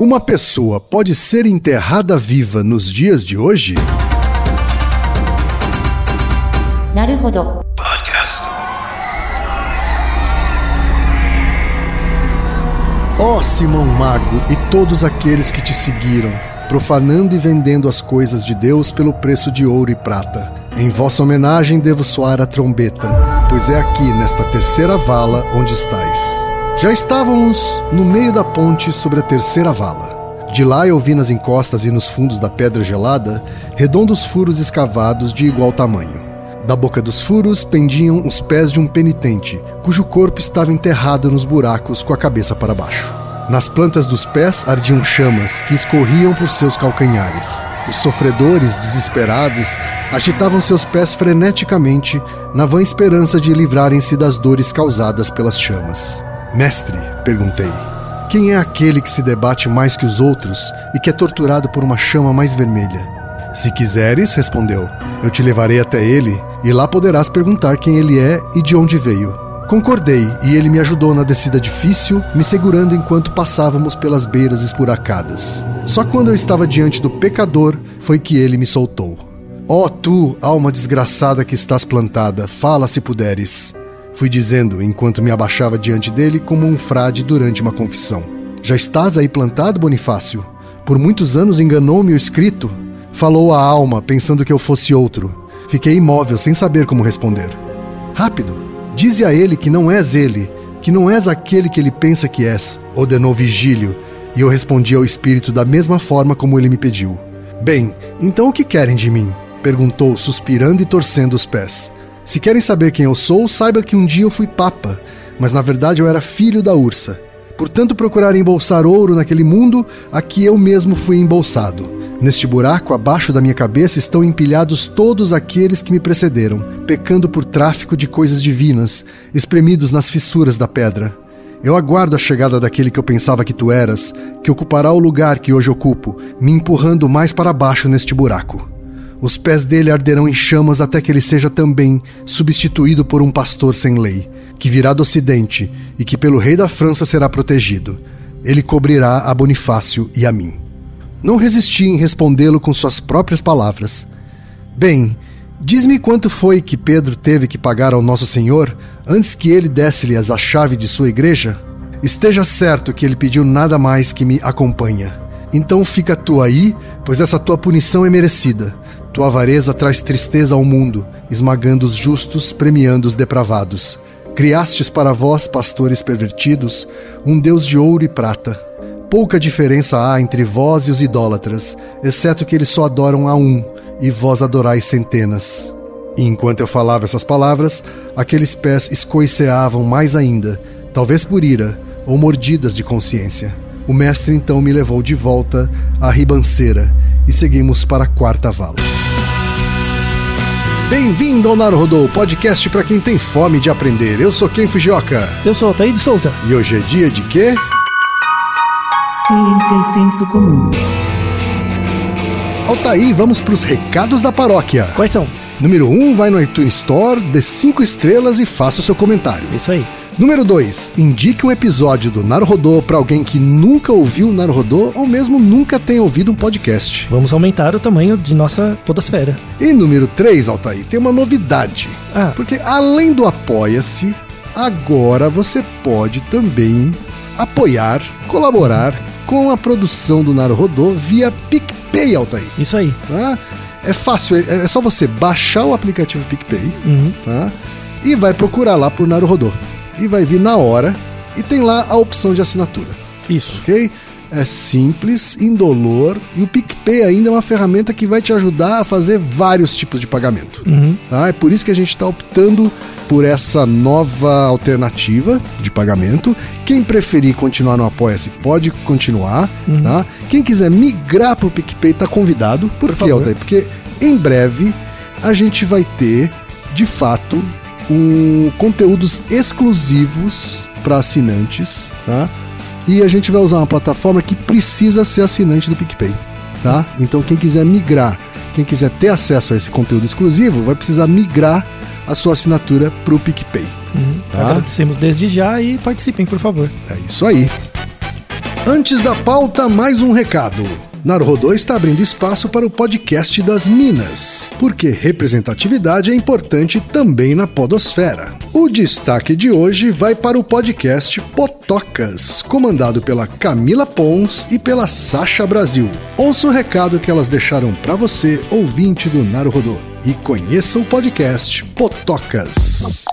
Uma pessoa pode ser enterrada viva nos dias de hoje? Podcast. Ó oh, Simão Mago e todos aqueles que te seguiram, profanando e vendendo as coisas de Deus pelo preço de ouro e prata. Em vossa homenagem devo soar a trombeta, pois é aqui, nesta terceira vala, onde estáis. Já estávamos no meio da ponte sobre a terceira vala. De lá eu vi nas encostas e nos fundos da pedra gelada redondos furos escavados de igual tamanho. Da boca dos furos pendiam os pés de um penitente, cujo corpo estava enterrado nos buracos com a cabeça para baixo. Nas plantas dos pés ardiam chamas que escorriam por seus calcanhares. Os sofredores, desesperados, agitavam seus pés freneticamente na vã esperança de livrarem-se das dores causadas pelas chamas. Mestre, perguntei, quem é aquele que se debate mais que os outros e que é torturado por uma chama mais vermelha? Se quiseres, respondeu, eu te levarei até ele e lá poderás perguntar quem ele é e de onde veio. Concordei e ele me ajudou na descida difícil, me segurando enquanto passávamos pelas beiras esburacadas. Só quando eu estava diante do pecador foi que ele me soltou. Ó oh, tu, alma desgraçada que estás plantada, fala se puderes. Fui dizendo enquanto me abaixava diante dele como um frade durante uma confissão. Já estás aí plantado, Bonifácio? Por muitos anos enganou-me o escrito. Falou a alma, pensando que eu fosse outro. Fiquei imóvel, sem saber como responder. Rápido, dize a ele que não és ele, que não és aquele que ele pensa que és, ordenou Vigílio, e eu respondi ao espírito da mesma forma como ele me pediu. Bem, então o que querem de mim? perguntou, suspirando e torcendo os pés. Se querem saber quem eu sou, saiba que um dia eu fui papa, mas na verdade eu era filho da ursa. Portanto, procurar embolsar ouro naquele mundo, aqui eu mesmo fui embolsado. Neste buraco, abaixo da minha cabeça, estão empilhados todos aqueles que me precederam, pecando por tráfico de coisas divinas, espremidos nas fissuras da pedra. Eu aguardo a chegada daquele que eu pensava que tu eras, que ocupará o lugar que hoje ocupo, me empurrando mais para baixo neste buraco. Os pés dele arderão em chamas até que ele seja também substituído por um pastor sem lei, que virá do ocidente e que pelo rei da França será protegido. Ele cobrirá a Bonifácio e a mim. Não resisti em respondê-lo com suas próprias palavras. Bem, diz-me quanto foi que Pedro teve que pagar ao Nosso Senhor antes que ele desse-lhes a chave de sua igreja? Esteja certo que ele pediu nada mais que me acompanha. Então fica tu aí, pois essa tua punição é merecida. Tua avareza traz tristeza ao mundo, esmagando os justos, premiando os depravados. Criastes para vós, pastores pervertidos, um Deus de ouro e prata. Pouca diferença há entre vós e os idólatras, exceto que eles só adoram a um, e vós adorais centenas. E enquanto eu falava essas palavras, aqueles pés escoiceavam mais ainda, talvez por ira ou mordidas de consciência. O mestre então me levou de volta à ribanceira e seguimos para a quarta vala. Bem-vindo ao Naruhodô, podcast para quem tem fome de aprender. Eu sou Ken Fujioka. Eu sou Altair de Souza. E hoje é dia de quê? Ciência e senso comum. Altair, vamos para os recados da paróquia. Quais são? Número 1, um, vai no iTunes Store, dê 5 estrelas e faça o seu comentário. Isso aí. Número 2, indique um episódio do Naruhodô para alguém que nunca ouviu o Naruhodô ou mesmo nunca tenha ouvido um podcast. Vamos aumentar o tamanho de nossa podosfera. E número 3, Altair, tem uma novidade. Ah. Porque além do Apoia-se, agora você pode também apoiar, colaborar com a produção do Naruhodô via PicPay, Altair. Isso aí. Tá? É fácil, é, é só você baixar o aplicativo PicPay Uhum. tá? e vai procurar lá por Naruhodô. E vai vir na hora e tem lá a opção de assinatura, Isso. ok? É simples, indolor e o PicPay ainda é uma ferramenta que vai te ajudar a fazer vários tipos de pagamento. Uhum. Tá? É por isso que a gente está optando por essa nova alternativa de pagamento. Quem preferir continuar no Apoia-se pode continuar. Tá? Quem quiser migrar para o PicPay está convidado. Por, Por quê. Altair? Porque em breve a gente vai ter, de fato, um, conteúdos exclusivos para assinantes. Tá? E a gente vai usar uma plataforma que precisa ser assinante do PicPay. Tá? Então quem quiser migrar, quem quiser ter acesso a esse conteúdo exclusivo, vai precisar migrar a sua assinatura para o PicPay. Uhum. Tá. Agradecemos desde já e participem, por favor. É isso aí. Antes da pauta, mais um recado. Naruhodô está abrindo espaço para o podcast das Minas, porque representatividade é importante também na podosfera. O destaque de hoje vai para o podcast Potocas, comandado pela Camila Pons e pela Sasha Brasil. Ouça o recado que elas deixaram para você, ouvinte do Naruhodô, e conheça o podcast Potocas.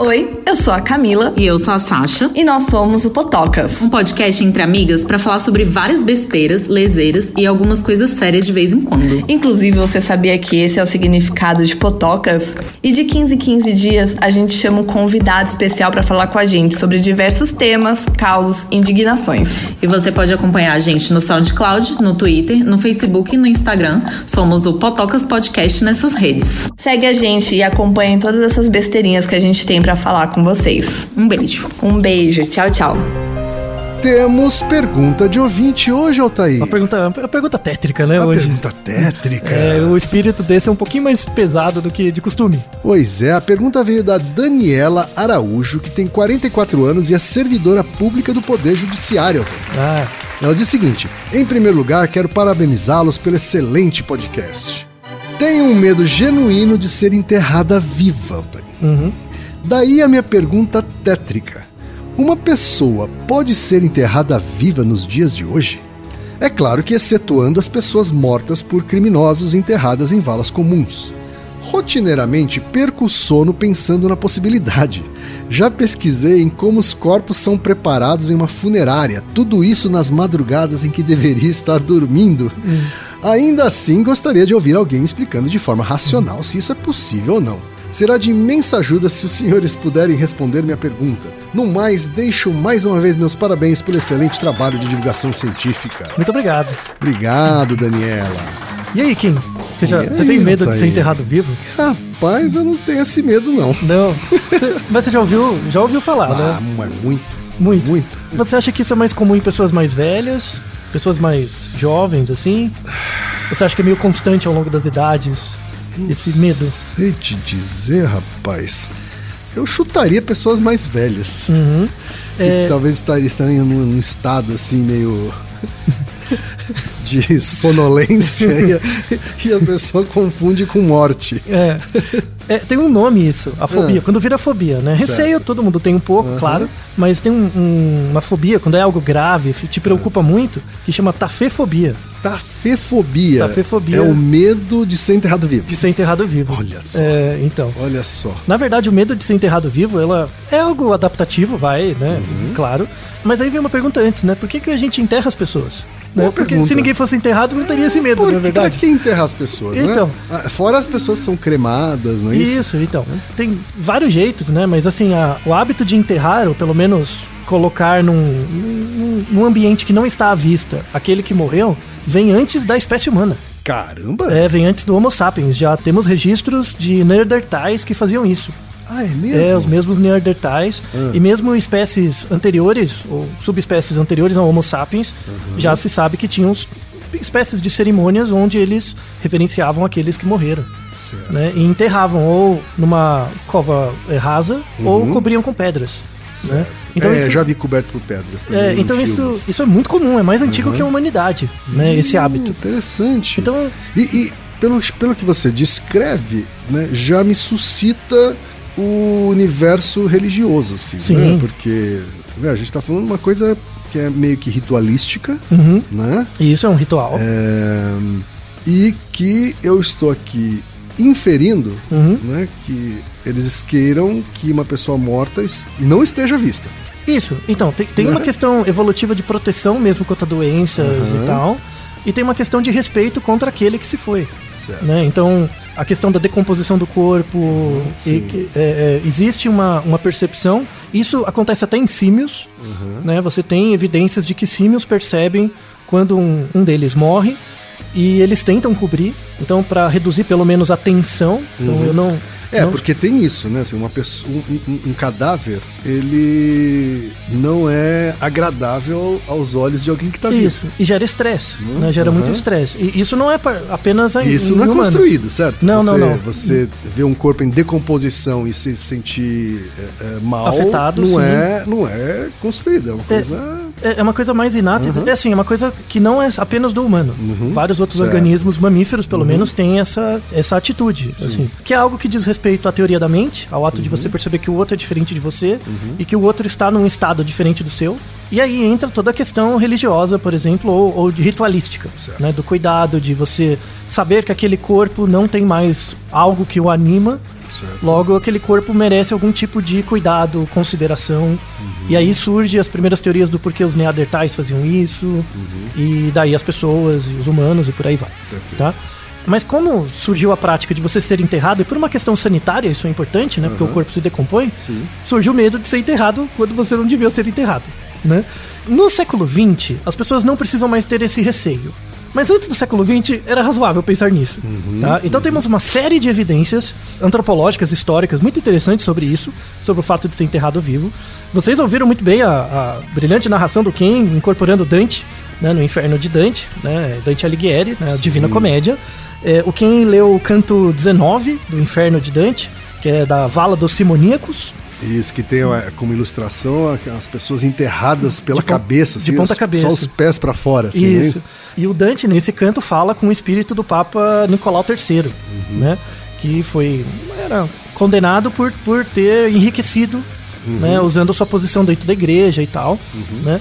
Oi, eu sou a Camila E eu sou a Sasha. e nós somos o Potocas. Um podcast entre amigas pra falar sobre várias besteiras, leseiras e algumas coisas sérias de vez em quando. Inclusive, você sabia que esse é o significado de Potocas? E de 15 em 15 dias, a gente chama um convidado especial para falar com a gente sobre diversos temas, causos, indignações. E você pode acompanhar a gente no SoundCloud, no Twitter, no Facebook e no Instagram. Somos o Potocas Podcast nessas redes. Segue a gente e acompanhe todas essas besteirinhas que a gente tem para falar com vocês. Um beijo. Um beijo, tchau, tchau. Temos pergunta de ouvinte hoje, Altair. Uma pergunta, uma pergunta tétrica, né, Uma hoje. pergunta tétrica. É, o espírito desse é um pouquinho mais pesado do que de costume. Pois é, a pergunta veio da Daniela Araújo, que tem 44 anos e é servidora pública do Poder Judiciário. Ah, Ela diz o seguinte: em primeiro lugar, quero parabenizá-los pelo excelente podcast. Tenho um medo genuíno de ser enterrada viva, Altair. uhum. Daí a minha pergunta tétrica: uma pessoa pode ser enterrada viva nos dias de hoje? É claro que excetuando as pessoas mortas por criminosos enterradas em valas comuns. Rotineiramente perco o sono pensando na possibilidade. Já pesquisei em como os corpos são preparados em uma funerária, tudo isso nas madrugadas em que deveria estar dormindo. Ainda assim, gostaria de ouvir alguém me explicando de forma racional se isso é possível ou não. Será de imensa ajuda se os senhores puderem responder minha pergunta. No mais, deixo mais uma vez meus parabéns pelo excelente trabalho de divulgação científica. muito obrigado. Obrigado, Daniela. E aí, Kim? Você, já, E você aí, tem medo de Altair? ser enterrado vivo? Rapaz, eu não tenho esse medo, não. Não. Você- mas você já ouviu, já ouviu falar, Ah, né? mas muito. Muito. Muito. Você acha que isso é mais comum em pessoas mais velhas? Pessoas mais jovens, assim? Você acha que é meio constante ao longo das idades? Esse medo? Sei te dizer, rapaz. Eu chutaria pessoas mais velhas. Uhum. É, talvez estariam, num, num estado assim meio de sonolência e, a, e a pessoa confunde com morte. É. É, tem um nome isso, a fobia. Ah. Quando vira fobia, né? Receio Certo. todo mundo tem um pouco, claro, mas tem um- um- uma fobia, quando é algo grave, te preocupa muito, que chama tafefobia, Tafefobia. Tafefobia. É o medo de ser enterrado vivo. de ser enterrado vivo. Olha só. É, então. Olha só. Na verdade, o medo de ser enterrado vivo, ela é algo adaptativo, vai, né? Uhum. Claro. Mas aí vem uma pergunta antes, né? Por que, que a gente enterra as pessoas? Né? Porque pergunta. se ninguém fosse enterrado, não teria esse medo, Por, não é pra verdade? que enterrar as pessoas, Então. né? Fora as pessoas que são cremadas, não é isso? Isso, então. Tem vários jeitos, né? Mas assim, a- o hábito de enterrar, ou pelo menos colocar num, num, ambiente que não está à vista aquele que morreu, vem antes da espécie humana. Caramba! É, vem antes do Homo sapiens. Já temos registros de Neandertais que faziam isso. Ah, é mesmo? É, os mesmos Neandertais. Ah. E mesmo espécies anteriores, ou subespécies anteriores ao Homo sapiens, Uhum. já se sabe que tinham espécies de cerimônias onde eles reverenciavam aqueles que morreram. Certo. Né? E enterravam ou numa cova eh, rasa ou cobriam com pedras. Né? Então, Uhum. é, isso, já vi coberto por pedras também. é, então isso, filmes. Uhum. isso é muito comum, é mais antigo que a humanidade, né? esse hábito. Interessante. Então, E, e pelo, pelo que você descreve, né, já me suscita o universo religioso, assim, Sim. né? Porque né, a gente tá falando de uma coisa que é meio que ritualística, uhum, né? isso é um ritual. É, e que eu estou aqui inferindo Uhum. né, que eles queiram que uma pessoa morta não esteja vista. Isso, então, tem, tem Né? uma questão evolutiva de proteção mesmo contra doenças Aham. e tal. E tem uma questão de respeito contra aquele que se foi. Certo. Né? Então, a questão da decomposição do corpo. e Sim. que, é, é, existe uma, uma percepção. Isso acontece até em símios. Uhum. Né? Você tem evidências de que símios percebem quando um, um deles morre. E eles tentam cobrir. Então, para reduzir pelo menos a tensão. Então, eu não. É, não- porque tem isso, né? Assim, uma pessoa, um, um- um cadáver, ele não é agradável aos olhos de alguém que está vivo. Isso, e gera estresse, Hum, né? Gera aham. muito estresse. E isso não é apenas em, Isso não é humanos. construído, certo? Não, você, não, não. Você vê um corpo em decomposição e se sentir é, é, mal, Afetado, não, sim. é, não é construído, é uma coisa É é uma coisa mais inata. É assim, é uma coisa que não é apenas do humano. Vários outros Uhum. Certo. Uhum. organismos mamíferos, pelo menos, têm essa, essa atitude. Assim, que é algo que diz respeito à teoria da mente, ao ato de Uhum. você perceber que o outro é diferente de você e que o outro está num estado diferente do seu. E aí entra toda a questão religiosa, por exemplo, ou, ou de ritualística, né? Do cuidado, de você saber que aquele corpo não tem mais algo que o anima, Certo. Logo, aquele corpo merece algum tipo de cuidado, consideração. E aí surgem as primeiras teorias do porquê os neandertais faziam isso, e daí as pessoas, os humanos e por aí vai. Perfeito. Tá? Mas como surgiu a prática de você ser enterrado, e por uma questão sanitária, isso é importante, né? Porque o corpo se decompõe, Sim. surgiu o medo de ser enterrado quando você não devia ser enterrado. Né? No século XX, as pessoas não precisam mais ter esse receio. Mas antes do século XX, era razoável pensar nisso. tá? Então temos uma série de evidências antropológicas, históricas, muito interessantes sobre isso, sobre o fato de ser enterrado vivo. Vocês ouviram muito bem a, a brilhante narração do Ken incorporando Dante né, no Inferno de Dante, né, Dante Alighieri, né, Divina Comédia. É, o Ken leu o canto 19 do Inferno de Dante, que é da Vala dos Simoníacos, Isso, que tem é, como ilustração as pessoas enterradas pela De cabeça, de assim, ponta os- cabeça. só os pés pra fora, assim, é Isso. E o Dante, nesse canto, fala com o espírito do Papa Nicolau III, Uhum. né? Que foi era condenado por, por ter enriquecido, Uhum. né? Usando a sua posição dentro da igreja e tal, né?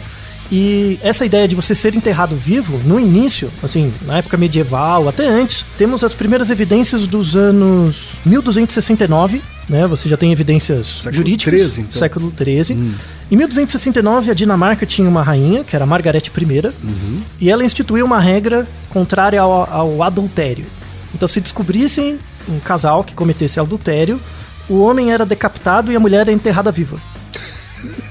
E essa ideia de você ser enterrado vivo, no início, assim, na época medieval, até antes, temos as primeiras evidências dos anos 1269, né? Você já tem evidências Século jurídicas. 13, então. Século XIII. Em 1269, a Dinamarca tinha uma rainha, que era Margaret I, e ela instituiu uma regra contrária ao, ao adultério. Então, se descobrissem um casal que cometesse adultério, o homem era decapitado e a mulher era enterrada viva.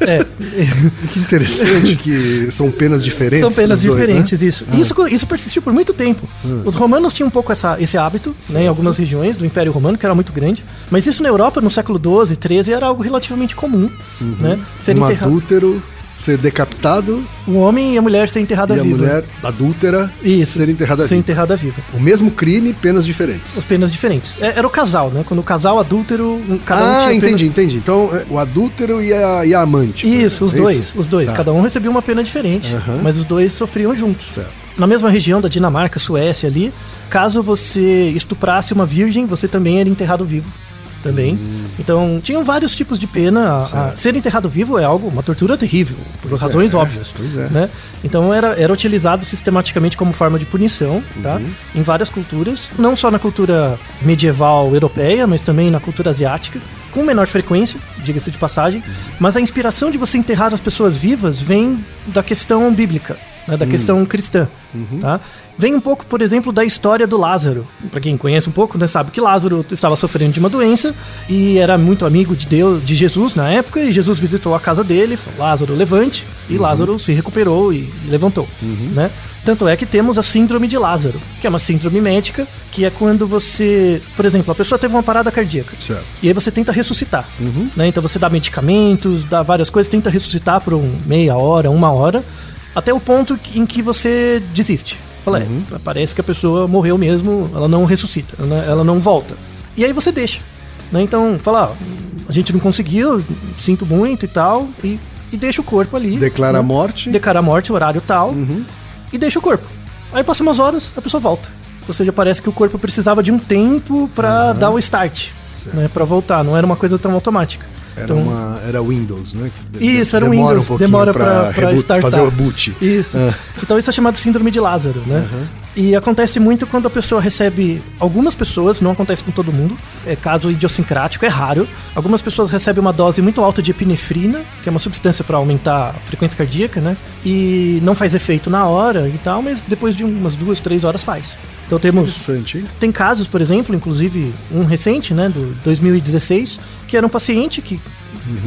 É, Que interessante que são penas diferentes. são penas dois, diferentes, né? isso. E isso. Isso persistiu por muito tempo. Os romanos tinham um pouco essa, esse hábito, né, em algumas regiões do Império Romano, que era muito grande. Mas isso na Europa, no século XII, XIII, era algo relativamente comum. Né, ser Um enterra- adúltero ser decapitado o homem e a mulher ser enterrada e a viva. mulher adúltera Isso, ser enterrada ser viva. enterrada viva. O mesmo crime, penas As diferentes. penas diferentes. É, era o casal, né? Quando o casal adúltero, um- cada um ah, tinha pena- entendi, entendi. Então, é, o adúltero e a, e a amante. Isso, os é dois, isso? os dois. Tá. Cada um recebia uma pena diferente, mas os dois sofriam juntos. Certo. Na mesma região da Dinamarca, Suécia ali, caso você estuprasse uma virgem, você também era enterrado vivo. Também. Então, tinham vários tipos de pena. A- A, Hum. Ser enterrado vivo é algo, uma tortura terrível, por Pois razões é, óbvias. pois é. Né? Então, era, era utilizado sistematicamente como forma de punição, tá? Uhum. Em várias culturas. Não só na cultura medieval europeia, mas também na cultura asiática. Com menor frequência, diga-se de passagem. Mas a inspiração de você enterrar as pessoas vivas vem da questão bíblica. Né, da questão cristã, tá? Vem um pouco, por exemplo, da história do Lázaro. Para quem conhece um pouco, né, sabe que Lázaro estava sofrendo de uma doença e era muito amigo de Deus, de Jesus na época, e Jesus visitou a casa dele, falou, Lázaro, levante, e Lázaro se recuperou e levantou, né? Tanto é que temos a síndrome de Lázaro, que é uma síndrome médica, que é quando você, por exemplo, a pessoa teve uma parada cardíaca. Certo. E aí você tenta ressuscitar. Né? Então você dá medicamentos, dá várias coisas, tenta ressuscitar por um meia hora, uma hora, até o ponto em que você desiste. Fala, é, parece que a pessoa morreu mesmo, ela não ressuscita, ela, ela não volta. E aí você deixa. Né? Então, fala, ó, a gente não conseguiu, sinto muito e tal, e, e deixa o corpo ali. Declara né? a morte. Declara a morte, horário tal, e deixa o corpo. Aí passa umas horas, a pessoa volta. Ou seja, parece que o corpo precisava de um tempo pra dar o start, Certo. né, para voltar. Não era uma coisa tão automática. Era, Então, uma, era Windows, né? De- Isso, era demora Windows, um demora reboot- startar. fazer o boot. Isso. Ah. Então isso é chamado síndrome de Lázaro, né? E acontece muito quando a pessoa recebe. Algumas pessoas, não acontece com todo mundo, é caso idiosincrático, é raro. Algumas pessoas recebem uma dose muito alta de epinefrina, que é uma substância para aumentar a frequência cardíaca, né? E não faz efeito na hora e tal, mas depois de umas duas, três horas faz. Então temos tem casos, por exemplo, inclusive um recente, né, do 2016, que era um paciente que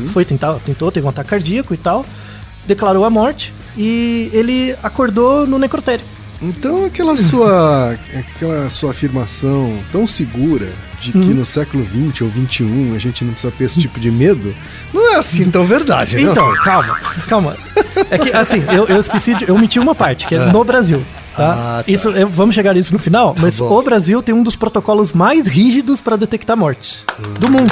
foi tentar, tentou, teve um ataque cardíaco e tal, declarou a morte e ele acordou no necrotério. Então aquela sua, aquela sua afirmação tão segura de que Uhum. no século XX ou XXI a gente não precisa ter esse tipo de medo, não é assim tão verdade, né? Então, calma, calma. É que, assim, eu, eu esqueci de. Eu omiti uma parte, que é no Brasil. Tá? Ah, tá. Isso, eu- vamos chegar nisso no final, mas bom. o Brasil tem um dos protocolos mais rígidos para detectar mortes do mundo.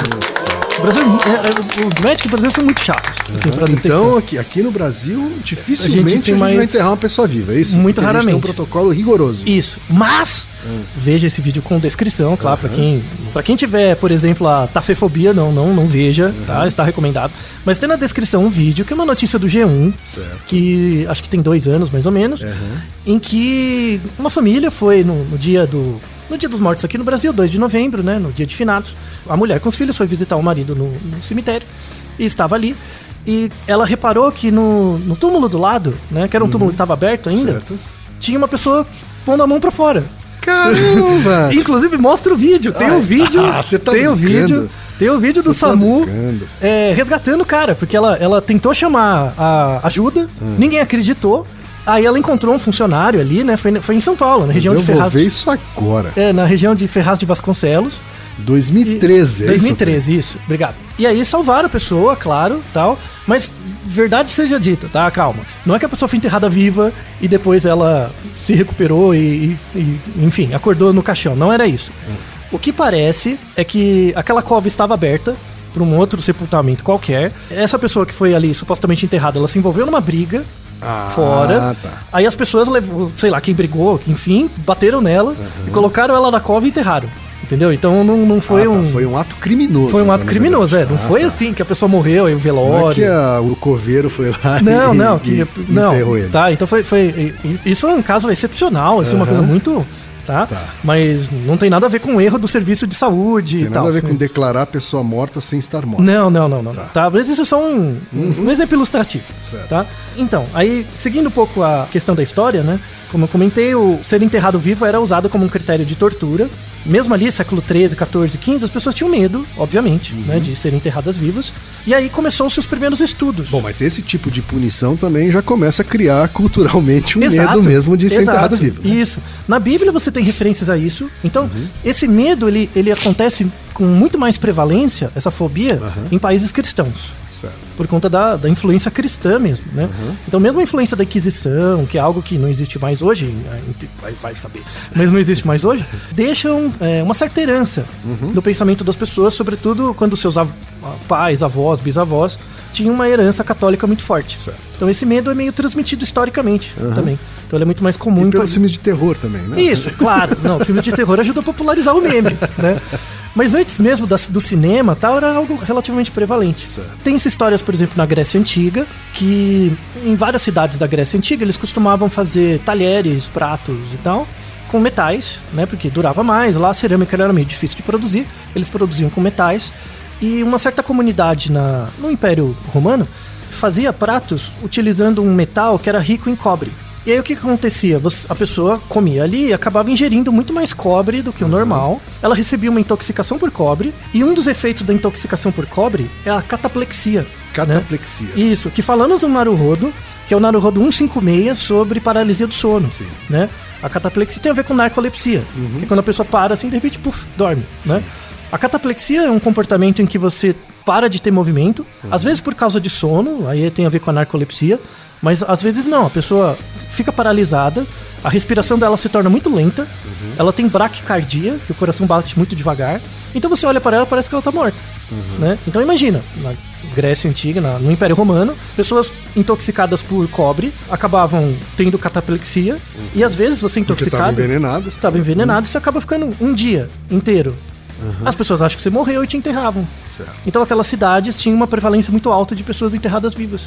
O Brasil, é, é, os médicos do Brasil são muito chatos. assim, detectar. Então, aqui, aqui no Brasil, dificilmente a gente, tem vai mais- enterrar uma pessoa viva, é isso? Muito Porque A gente raramente. tem um protocolo rigoroso. Isso. Mas veja esse vídeo com descrição, claro, pra quem para quem tiver, por exemplo, a tafefobia, não, não, não veja, tá? Está recomendado. Mas tem na descrição um vídeo que é uma notícia do G1, Certo. que acho que tem dois anos mais ou menos, em que uma família foi no, no dia do no dia dos mortos aqui no Brasil, 2 de novembro, né, no dia de finados, a mulher com os filhos foi visitar o marido no, no cemitério e estava ali. E ela reparou que no, no túmulo do lado, né, que era um túmulo que estava aberto ainda, Certo. tinha uma pessoa pondo a mão pra fora. Caramba! Inclusive mostra o vídeo, tem o vídeo, ah, tá tem o brincando. vídeo, tem o vídeo do Você tá Samu brincando. é, resgatando o cara, porque ela, ela tentou chamar a ajuda, Hum. ninguém acreditou. Aí ela encontrou um funcionário ali, né? Foi, foi em São Paulo, na Mas região eu de vou Ferraz. ver isso agora. É, na região de Ferraz de Vasconcelos. 2013, é isso? 2013, isso. Obrigado. E aí salvaram a pessoa, claro, tal. Mas verdade seja dita, tá? Calma. Não é que a pessoa foi enterrada viva e depois ela se recuperou e, e- e, enfim, acordou no caixão. Não era isso. O que parece é que aquela cova estava aberta para um outro sepultamento qualquer. Essa pessoa que foi ali supostamente enterrada, ela se envolveu numa briga Ah, fora. tá. Aí as pessoas, sei lá, quem brigou, enfim, bateram nela e colocaram ela na cova e enterraram. Entendeu? Então não, não foi Ah, tá, um. Foi um ato criminoso. Foi um ato criminoso, é. Não Ah, foi tá. assim que a pessoa morreu aí o Não é velório. que a- o coveiro foi lá Não, e, não, e que, não, enterrou ele. tá, então foi, foi, isso é um caso excepcional, isso é uma coisa muito, tá? Tá. Mas não tem nada a ver com o erro do serviço de saúde Tem e nada tal. a ver com declarar a pessoa morta sem estar morta. Não, não, não, não. Tá. Mas isso é só um, um exemplo ilustrativo. Certo. Tá? Então, aí, seguindo um pouco a questão da história, né? Como eu comentei, o ser enterrado vivo era usado como um critério de tortura. Mesmo ali, século 13, 14, 15, as pessoas tinham medo, obviamente, né? De serem enterradas vivas. E aí começou-se os primeiros estudos. Bom, mas esse tipo de punição também já começa a criar culturalmente um medo mesmo de ser exato, enterrado vivo. né? Isso. Na Bíblia você tem referências a isso. Então, Uhum. esse medo, ele, ele acontece com muito mais prevalência, essa fobia, em países cristãos. Certo. Por conta da, da influência cristã mesmo, né? Uhum. Então, mesmo a influência da Inquisição, que é algo que não existe mais hoje, vai, vai saber, mas não existe mais hoje, deixam é, uma certa herança Uhum. no pensamento das pessoas, sobretudo quando seus av- pais, avós, bisavós tinham uma herança católica muito forte. Certo. Então, esse medo é meio transmitido historicamente também. Então, ele é muito mais comum E pelos pa- filmes de terror também, né? isso, claro. Não, filme de terror ajuda a popularizar o meme, né? Mas antes mesmo da- do cinema tal, era algo relativamente prevalente. Certo. Tem essas histórias, por exemplo, na Grécia Antiga, que em várias cidades da Grécia Antiga eles costumavam fazer talheres, pratos e tal, com metais, né? Porque durava mais. Lá a cerâmica era meio difícil de produzir, eles produziam com metais. E uma certa comunidade na, no Império Romano fazia pratos utilizando um metal que era rico em cobre. E aí o que, que acontecia? Você- a pessoa comia ali e acabava ingerindo muito mais cobre do que o normal. Ela recebia uma intoxicação por cobre. E um dos efeitos da intoxicação por cobre é a cataplexia. né? Cataplexia. Isso, que falamos no Naruhodo, que é o Naruhodo 156 sobre paralisia do sono. Sim. Né? A cataplexia tem a ver com narcolepsia, que é quando a pessoa para assim, de repente, puf, dorme. Né? A cataplexia é um comportamento em que você para de ter movimento, às vezes por causa de sono, aí tem a ver com a narcolepsia, mas às vezes não, a pessoa fica paralisada, a respiração dela se torna muito lenta, ela tem braquicardia, que o coração bate muito devagar, então você olha para ela parece que ela está morta. Né? Então imagina, na Grécia Antiga, na- no Império Romano, pessoas intoxicadas por cobre acabavam tendo cataplexia, e às vezes você Porque intoxicado envenenadas. estava envenenado e você acaba ficando um dia inteiro. As pessoas acham que você morreu e te enterravam. Certo. Então aquelas cidades tinham uma prevalência muito alta de pessoas enterradas vivas.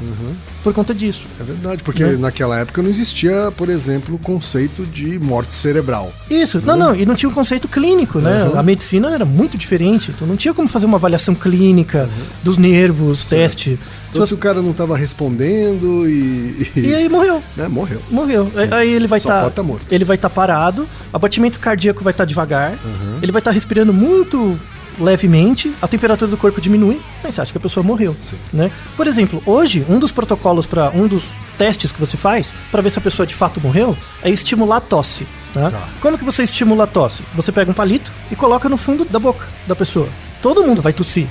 Por conta disso. É verdade, porque Né? naquela época não existia, por exemplo, o conceito de morte cerebral. Isso, não, não, e não tinha um conceito clínico, né? A medicina era muito diferente, então não tinha como fazer uma avaliação clínica dos nervos, teste. Então, se o cara não estava respondendo e. E aí morreu. né, morreu. Morreu. Aí- Aí ele vai Só estar. pode tá morto. Ele vai estar parado, abatimento cardíaco vai estar devagar, ele vai estar respirando muito levemente, a temperatura do corpo diminui, aí você acha que a pessoa morreu. Sim. Né? Por exemplo, hoje, um dos protocolos para um dos testes que você faz para ver se a pessoa de fato morreu é estimular a tosse. Tá? Tá. Como que você estimula a tosse? Você pega um palito e coloca no fundo da boca da pessoa. Todo mundo vai tossir.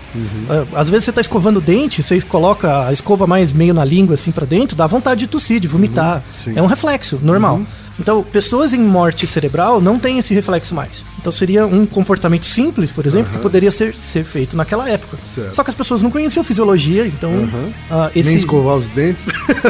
É, Às vezes você tá escovando o dente, você coloca a escova mais meio na língua assim para dentro, dá vontade de tossir, de vomitar. sim. É um reflexo normal. Então, pessoas em morte cerebral não têm esse reflexo mais. Então, seria um comportamento simples, por exemplo, que poderia ser, ser feito naquela época. Certo. Só que as pessoas não conheciam fisiologia, então. ah, esse... Nem escovar os dentes.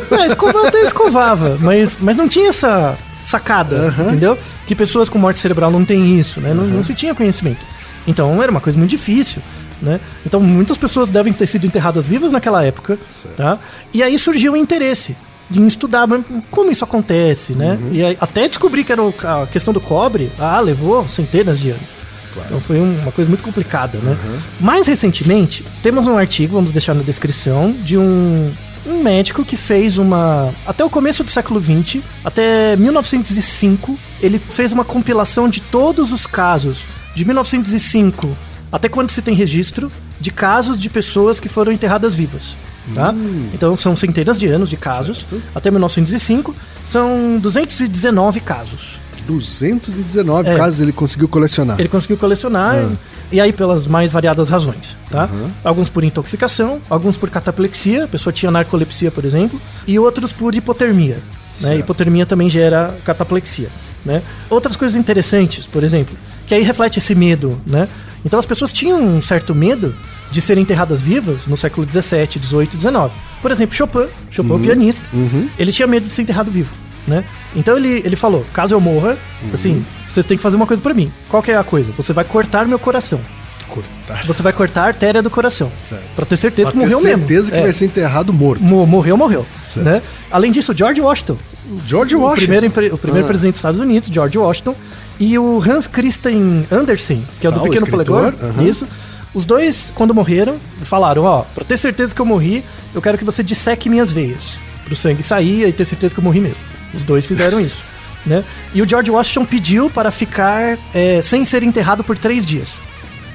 Não, escovar até escovava, mas, mas não tinha essa sacada, entendeu? Que pessoas com morte cerebral não têm isso, né? Não, não se tinha conhecimento. Então era uma coisa muito difícil, né? Então muitas pessoas devem ter sido enterradas vivas naquela época, tá? E aí surgiu o interesse em estudar como isso acontece, né? E aí, até descobrir que era a questão do cobre, ah, levou centenas de anos. Então foi um- uma coisa muito complicada, né? Mais recentemente, temos um artigo, vamos deixar na descrição, de um, um médico que fez uma. Até o começo do século XX, até 1905, ele fez uma compilação de todos os casos de 1905 até quando se tem registro de casos de pessoas que foram enterradas vivas. Tá? Então são centenas de anos de casos. Até 1905 são 219 casos. 219 É. casos ele conseguiu colecionar. Ele conseguiu colecionar, Ah. e, e aí pelas mais variadas razões, tá? Alguns por intoxicação, alguns por cataplexia, a pessoa tinha narcolepsia, por exemplo, e outros por hipotermia. Né? Certo. Hipotermia também gera cataplexia, né? Outras coisas interessantes, por exemplo, que aí reflete esse medo, né? Então as pessoas tinham um certo medo de serem enterradas vivas no século 17, 18, 19. Por exemplo, Chopin, Chopin, o pianista, ele tinha medo de ser enterrado vivo, né? Então ele, ele falou, caso eu morra, assim, vocês têm que fazer uma coisa pra mim. Qual que é a coisa? Você vai cortar meu coração. Cortar. Você vai cortar a artéria do coração. Certo. Pra ter certeza Pra que ter morreu mesmo. certeza que É. vai ser enterrado morto. Mo- Morreu, morreu. Certo. Né? Além disso, George Washington, George o Washington. primeiro, empre- o primeiro Ah. presidente dos Estados Unidos, George Washington, e o Hans Christian Andersen, que é o Ah, do o Pequeno escritor, Polegar. aham. Isso. Os dois, quando morreram, falaram: Ó, pra ter certeza que eu morri, eu quero que você disseque minhas veias. Pro sangue sair e ter certeza que eu morri mesmo. Os dois fizeram isso. Né? E o George Washington pediu para ficar é, sem ser enterrado por três dias.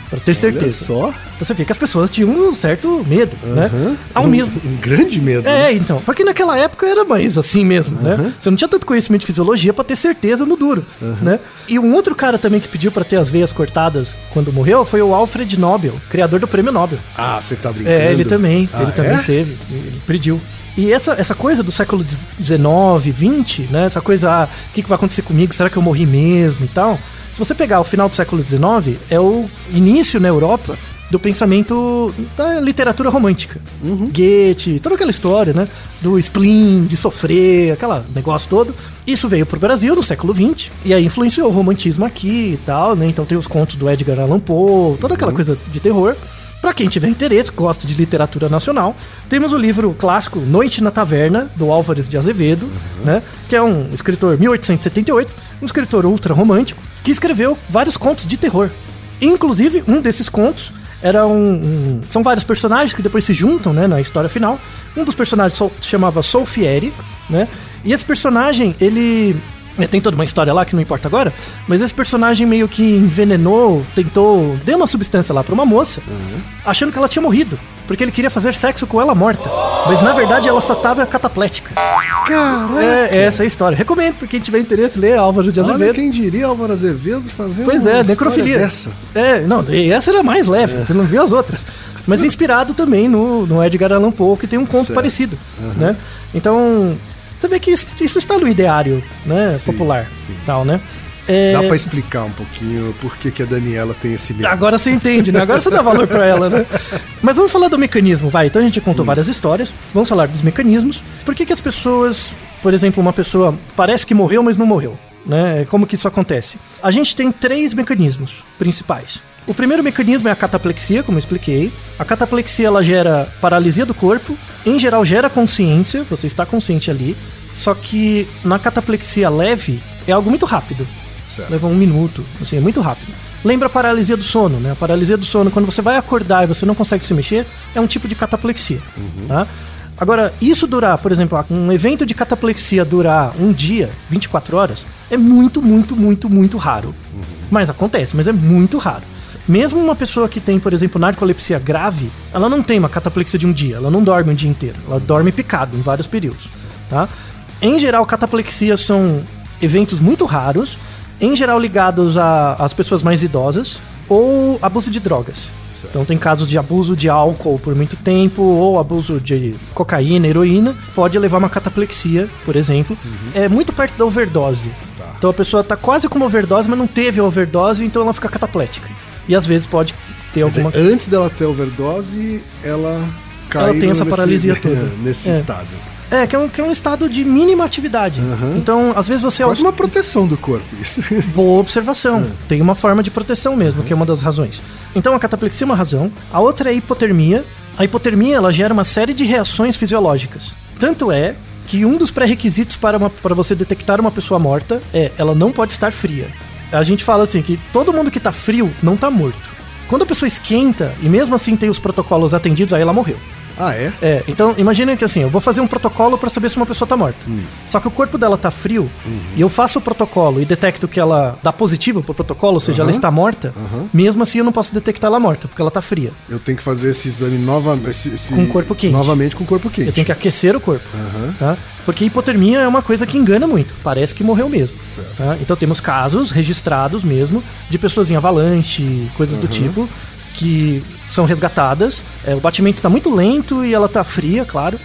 Pra ter Olha certeza. só. Então você vê que as pessoas tinham um certo medo, né? Aham. Ao um, mesmo. um grande medo. É, né? então. Porque naquela época era mais assim mesmo, né? Você não tinha tanto conhecimento de fisiologia pra ter certeza no duro, né? E um outro cara também que pediu pra ter as veias cortadas quando morreu foi o Alfred Nobel, criador do prêmio Nobel. Ah, você tá brincando. É, ele também. Ah, ele também é? teve. Ele pediu. E essa, essa coisa do século XIX, XX, né? Essa coisa, ah, o que, que vai acontecer comigo? Será que eu morri mesmo e tal? Se você pegar o final do século XIX, é o início na Europa do pensamento da literatura romântica. Goethe, toda aquela história, né? Do spleen, de sofrer, aquele negócio todo. Isso veio pro Brasil no século XX, e aí influenciou o romantismo aqui e tal, né? Então tem os contos do Edgar Allan Poe, toda aquela coisa de terror. Pra quem tiver interesse, gosta de literatura nacional, temos o livro clássico Noite na Taverna, do Álvares de Azevedo, né? Que é um escritor 1878, um escritor ultra romântico, que escreveu vários contos de terror. Inclusive, um desses contos era um, um- São vários personagens que depois se juntam, né, na história final. Um dos personagens so- se chamava Solfieri, né? E esse personagem, ele. É, Tem toda uma história lá que não importa agora, mas esse personagem meio que envenenou, tentou, deu uma substância lá pra uma moça, achando que ela tinha morrido, porque ele queria fazer sexo com ela morta. Mas na verdade ela só tava cataplética. Caraca. É, essa é a história. Recomendo, pra quem tiver interesse, ler Álvaro de Olha Azevedo. quem diria Álvaro Azevedo fazendo Pois é, necrofilia. dessa. É, não, essa era mais leve, você não viu as outras. Mas inspirado também no, no Edgar Allan Poe, que tem um conto Certo. parecido, né? Então, você vê que isso, isso está no ideário, né, Sim, popular, sim. tal, né? É, Dá pra explicar um pouquinho por que, que a Daniela tem esse medo. Agora você entende, né? Agora você dá valor pra ela, né? Mas vamos falar do mecanismo, vai. Então a gente contou várias histórias, vamos falar dos mecanismos. Por que, que as pessoas, por exemplo, uma pessoa parece que morreu, mas não morreu? Né? Como que isso acontece? A gente tem três mecanismos principais. O primeiro mecanismo é a cataplexia, como eu expliquei. A cataplexia ela gera paralisia do corpo, em geral gera consciência, você está consciente ali. Só que na cataplexia leve é algo muito rápido. Certo. Leva um minuto, assim, é muito rápido. Lembra a paralisia do sono, né? A paralisia do sono, quando você vai acordar e você não consegue se mexer, é um tipo de cataplexia, tá? Agora, isso durar, por exemplo, um evento de cataplexia durar um dia, 24 horas, é muito, muito, muito, muito raro. Mas acontece, mas é muito raro. Mesmo uma pessoa que tem, por exemplo, narcolepsia grave, ela não tem uma cataplexia de um dia, ela não dorme um dia inteiro, ela dorme picado em vários períodos, tá? Em geral, cataplexias são eventos muito raros, em geral ligados a- às pessoas mais idosas ou abuso de drogas. Então tem casos de abuso de álcool por muito tempo ou abuso de cocaína, heroína, pode levar a uma cataplexia, por exemplo. É muito perto da overdose. Tá. Então a pessoa tá quase com uma overdose, mas não teve a overdose, então ela fica cataplética. E às vezes pode ter Quer dizer, alguma antes dela ter overdose, ela cai Ela tem essa nesse- paralisia toda. nesse É. estado. É, que é um, que é um estado de mínima atividade. Aham. Então, às vezes você... Quase uma proteção do corpo, isso. Boa observação. Tem uma forma de proteção mesmo, que é uma das razões. Então a cataplexia é uma razão. A outra é a hipotermia. A hipotermia ela gera uma série de reações fisiológicas. Tanto é que um dos pré-requisitos para, uma- para você detectar uma pessoa morta é ela não pode estar fria. A gente fala assim que todo mundo que tá frio não tá morto. Quando a pessoa esquenta e mesmo assim tem os protocolos atendidos, aí ela morreu. Ah, é? É, então imagina que assim, eu vou fazer um protocolo pra saber se uma pessoa tá morta. Só que o corpo dela tá frio e eu faço o protocolo e detecto que ela dá positivo pro protocolo, ou seja, ela Aham. está morta. Aham. Mesmo assim eu não posso detectar ela morta, porque ela tá fria. Eu tenho que fazer esse exame nova, esse, esse- Com corpo quente. novamente com corpo quente. Eu tenho que aquecer o corpo. Tá? Porque hipotermia é uma coisa que engana muito. Parece que morreu mesmo. Certo. tá? Então temos casos registrados mesmo de pessoas em avalanche, coisas do tipo, que são resgatadas. É, o batimento tá muito lento e ela tá fria, claro.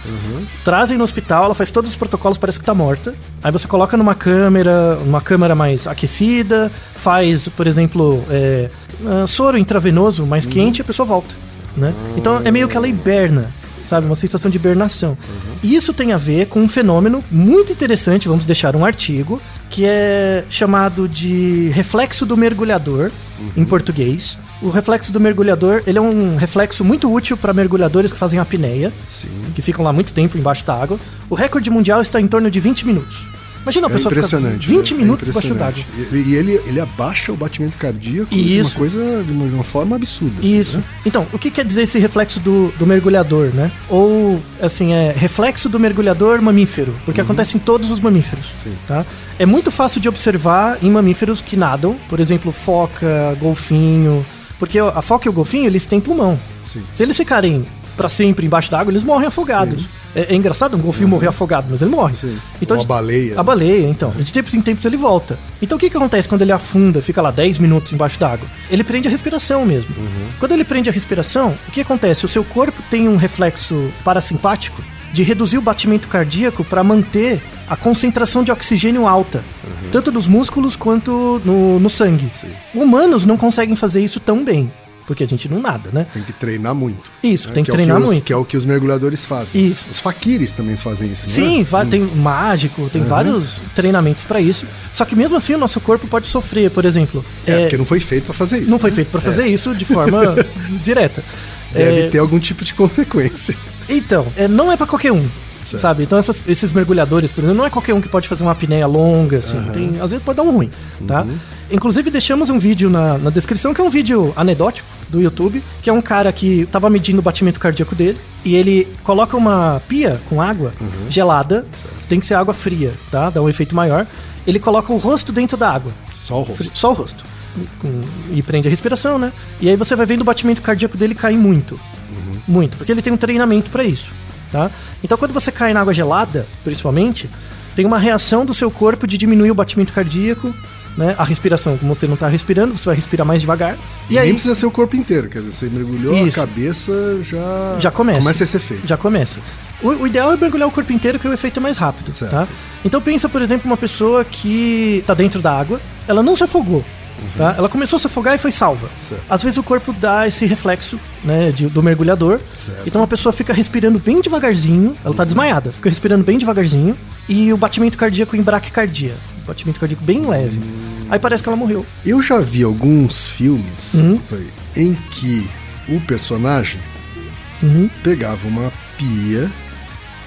Trazem no hospital, ela faz todos os protocolos, parece que tá morta. Aí você coloca numa câmera, uma câmera mais aquecida, faz, por exemplo, é, ah, soro intravenoso mais quente e a pessoa volta. Né? Então é meio que ela hiberna sabe? Uma sensação de hibernação. E isso tem a ver com um fenômeno muito interessante, vamos deixar um artigo, que é chamado de reflexo do mergulhador, em português. O reflexo do mergulhador, ele é um reflexo muito útil para mergulhadores que fazem apneia, Sim. que ficam lá muito tempo embaixo da água. O recorde mundial está em torno de 20 minutos. Imagina uma É pessoa ficar impressionante. 20 né? minutos é embaixo d'água. E, e ele, ele abaixa o batimento cardíaco de uma Isso. coisa, de uma, de uma forma absurda. assim, Isso. né? Então, o que quer dizer esse reflexo do, do mergulhador, né? Ou, assim, é reflexo do mergulhador mamífero, porque acontece em todos os mamíferos. Uhum. Sim. Tá? É muito fácil de observar em mamíferos que nadam, por exemplo, foca, golfinho, porque a foca e o golfinho, eles têm pulmão. Sim. Se eles ficarem pra sempre embaixo d'água, eles morrem afogados. É, é engraçado um golfinho morrer afogado, mas ele morre. Sim. Então, Ou a de- baleia. A baleia, então. De tempos em tempos ele volta. Então o que, que acontece quando ele afunda, fica lá 10 minutos embaixo d'água? Ele prende a respiração mesmo. Quando ele prende a respiração, o que acontece? O seu corpo tem um reflexo parasimpático de reduzir o batimento cardíaco para manter a concentração de oxigênio alta, tanto nos músculos quanto no, no sangue. Sim. Humanos não conseguem fazer isso tão bem, porque a gente não nada, né? Tem que treinar muito. Isso, né? tem que é o treinar os- muito. Que é o que os mergulhadores fazem. Isso. Os faquires também fazem isso, Sim, né? tem mágico, tem vários treinamentos pra isso. Só que mesmo assim o nosso corpo pode sofrer, por exemplo. É, é, porque não foi feito pra fazer isso. não foi né? feito pra fazer isso de forma direta. Deve É, ter algum tipo de consequência. Então, é, não é pra qualquer um. Certo. Sabe? Então essas- esses mergulhadores, por exemplo, não é qualquer um que pode fazer uma apneia longa, assim. Tem, às vezes pode dar um ruim, tá? Uhum. Inclusive deixamos um vídeo na, na descrição, que é um vídeo anedótico do YouTube, que é um cara que tava medindo o batimento cardíaco dele, e ele coloca uma pia com água Uhum. gelada, tem que ser água fria, tá? Dá um efeito maior. Ele coloca o rosto dentro da água. Só o rosto. Só o rosto. Com- e prende a respiração, né? E aí você vai vendo o batimento cardíaco dele cair muito. Muito. Porque ele tem um treinamento pra isso, tá? Então quando você cai na água gelada, principalmente, tem uma reação do seu corpo de diminuir o batimento cardíaco, né? A respiração, como você não tá respirando, você vai respirar mais devagar. E E aí nem precisa ser o corpo inteiro, quer dizer, você mergulhou Isso. a cabeça, já, já começa. começa a ser feito. Já começa. O, o ideal é mergulhar o corpo inteiro, que o efeito é mais rápido, Certo. tá? Então pensa, por exemplo, uma pessoa que tá dentro da água, ela não se afogou, tá? Ela começou a se afogar e foi salva. Uhum. Certo. Às vezes o corpo dá esse reflexo, né, de- do mergulhador. Certo. Então a pessoa fica respirando bem devagarzinho, ela tá desmaiada, fica respirando bem devagarzinho e o batimento cardíaco em braquicardia, batimento cardíaco bem leve. Aí parece que ela morreu. Eu já vi alguns filmes Uhum. em que o personagem Uhum. pegava uma pia,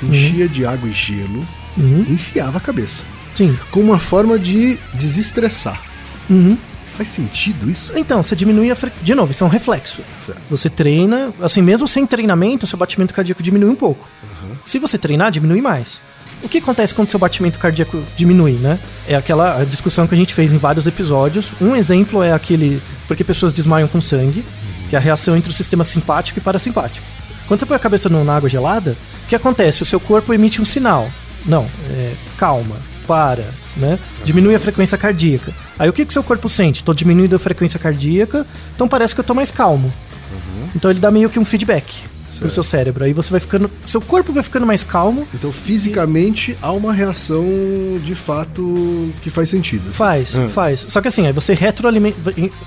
enchia de água e gelo, Uhum. enfiava a cabeça. Sim. Como uma forma de desestressar. Uhum. Faz sentido isso? Então, você diminui a fre... De novo, isso é um reflexo. Certo. Você treina, assim, mesmo sem treinamento, seu batimento cardíaco diminui um pouco. Se você treinar, diminui mais. O que acontece quando seu batimento cardíaco diminui, né? É aquela discussão que a gente fez em vários episódios. Um exemplo é aquele. Porque pessoas desmaiam com sangue, que é a reação entre o sistema simpático e parasimpático. Quando você põe a cabeça na água gelada, o que acontece? O seu corpo emite um sinal. Não, é, calma, para, né? Diminui a frequência cardíaca. Aí o que que seu corpo sente? Tô diminuindo a frequência cardíaca, então parece que eu tô mais calmo. Então ele dá meio que um feedback pro seu cérebro. Aí você vai ficando. Seu corpo vai ficando mais calmo. Então, fisicamente, há uma reação de fato que faz sentido. assim. Faz, Ah. faz. Só que assim, aí você retroalimenta.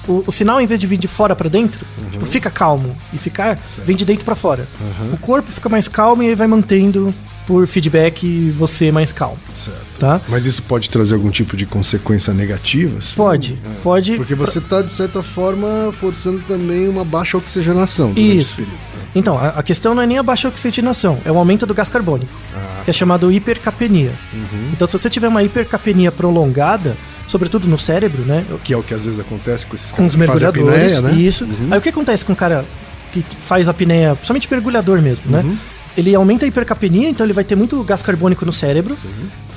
O, o sinal, em vez de vir de fora pra dentro, Uhum. tipo, fica calmo. E ficar, vem de dentro pra fora. O corpo fica mais calmo e aí vai mantendo por feedback você mais calmo. Certo. Tá? Mas isso pode trazer algum tipo de consequência negativa? assim? Pode, É. pode. Porque você está, de certa forma, forçando também uma baixa oxigenação Isso. período. né? Então, a, a questão não é nem a baixa oxigenação, é o aumento do gás carbônico, Ah, que é chamado hipercapenia. Uhum. Então, se você tiver uma hipercapenia prolongada, sobretudo no cérebro, né? que é o que às vezes acontece com esses Com os mergulhadores, apneia, né? isso. Aí o que acontece com o cara que faz apneia, principalmente mergulhador mesmo, Uhum. né? Ele aumenta a hipercapnia, então ele vai ter muito gás carbônico no cérebro.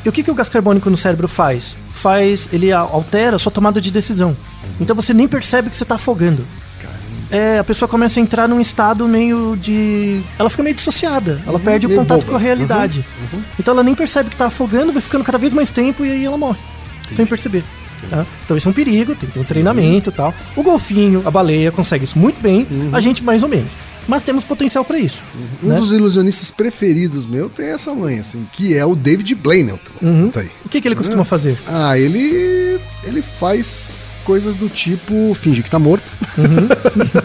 E o que, que o gás carbônico no cérebro faz? Faz, ele altera a sua tomada de decisão. Uhum. Então você nem percebe que você tá afogando. É, a pessoa começa a entrar num estado meio de. Ela fica meio dissociada. Ela perde o Uhum. contato boba. com a realidade. Então ela nem percebe que tá afogando, vai ficando cada vez mais tempo e aí ela morre. Sem perceber. Tá? Então isso é um perigo, tem que ter um treinamento e tal. O golfinho, a baleia consegue isso muito bem, a gente mais ou menos. Mas temos potencial pra isso. Um né? dos ilusionistas preferidos meu tem essa mãe, assim, que é o David Blaine. Tá. O que, que ele costuma fazer? Ah, ele. ele faz coisas do tipo fingir que tá morto.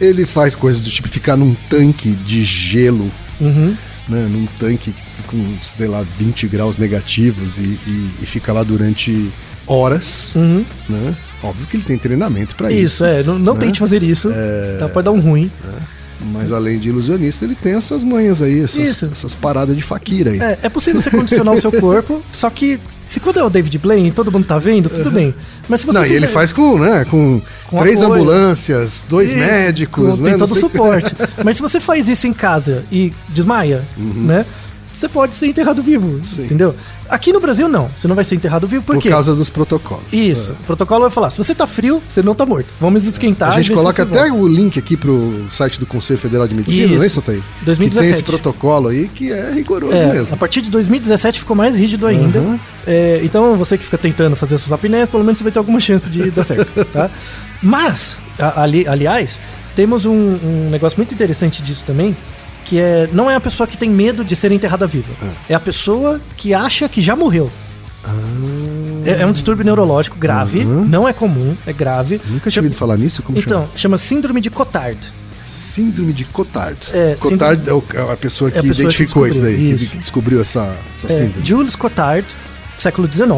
ele faz coisas do tipo ficar num tanque de gelo, Uhum. né? Num tanque com, sei lá, 20 graus negativos e, e, e fica lá durante horas, Uhum. né? Óbvio que ele tem treinamento pra isso. Isso, é. Não, não né? tente fazer isso. É. Tá, pode dar um ruim. Mas além de ilusionista, ele tem essas manhas aí, essas, Isso. essas paradas de faquira aí. É, é possível você condicionar o seu corpo, só que se quando é o David Blaine todo mundo tá vendo, tudo bem. Mas se você Não, e ele faz com, né, com, Com três apoio. ambulâncias, dois Isso, médicos, com- né? Tem todo o suporte. Mas se você faz isso em casa e desmaia, né? Você pode ser enterrado vivo. Sim. entendeu? Aqui no Brasil, não. Você não vai ser enterrado vivo, por, Por quê? causa dos protocolos. Isso. O protocolo vai falar, se você tá frio, você não tá morto. Vamos esquentar A gente coloca até volta. o link aqui pro site do Conselho Federal de Medicina, Isso. não é isso, Thaí? 2017. Que tem esse protocolo aí que é rigoroso É, mesmo. a partir de 2017 ficou mais rígido ainda. Uhum. É, então, você que fica tentando fazer essas apneias, pelo menos você vai ter alguma chance de dar certo, tá? Mas, ali- aliás, temos um, um negócio muito interessante disso também, que é não é a pessoa que tem medo de ser enterrada viva. É a pessoa que acha que já morreu. É, é um distúrbio neurológico grave, não é comum, é grave. Nunca tinha ouvido falar nisso? Como Então, chama? chama síndrome de Cotard. Síndrome de Cotard. É, Cotard é, o- é a pessoa que É a pessoa que identificou isso daí, que- isso. que descobriu essa, essa É, síndrome. Jules Cotard, século XIX,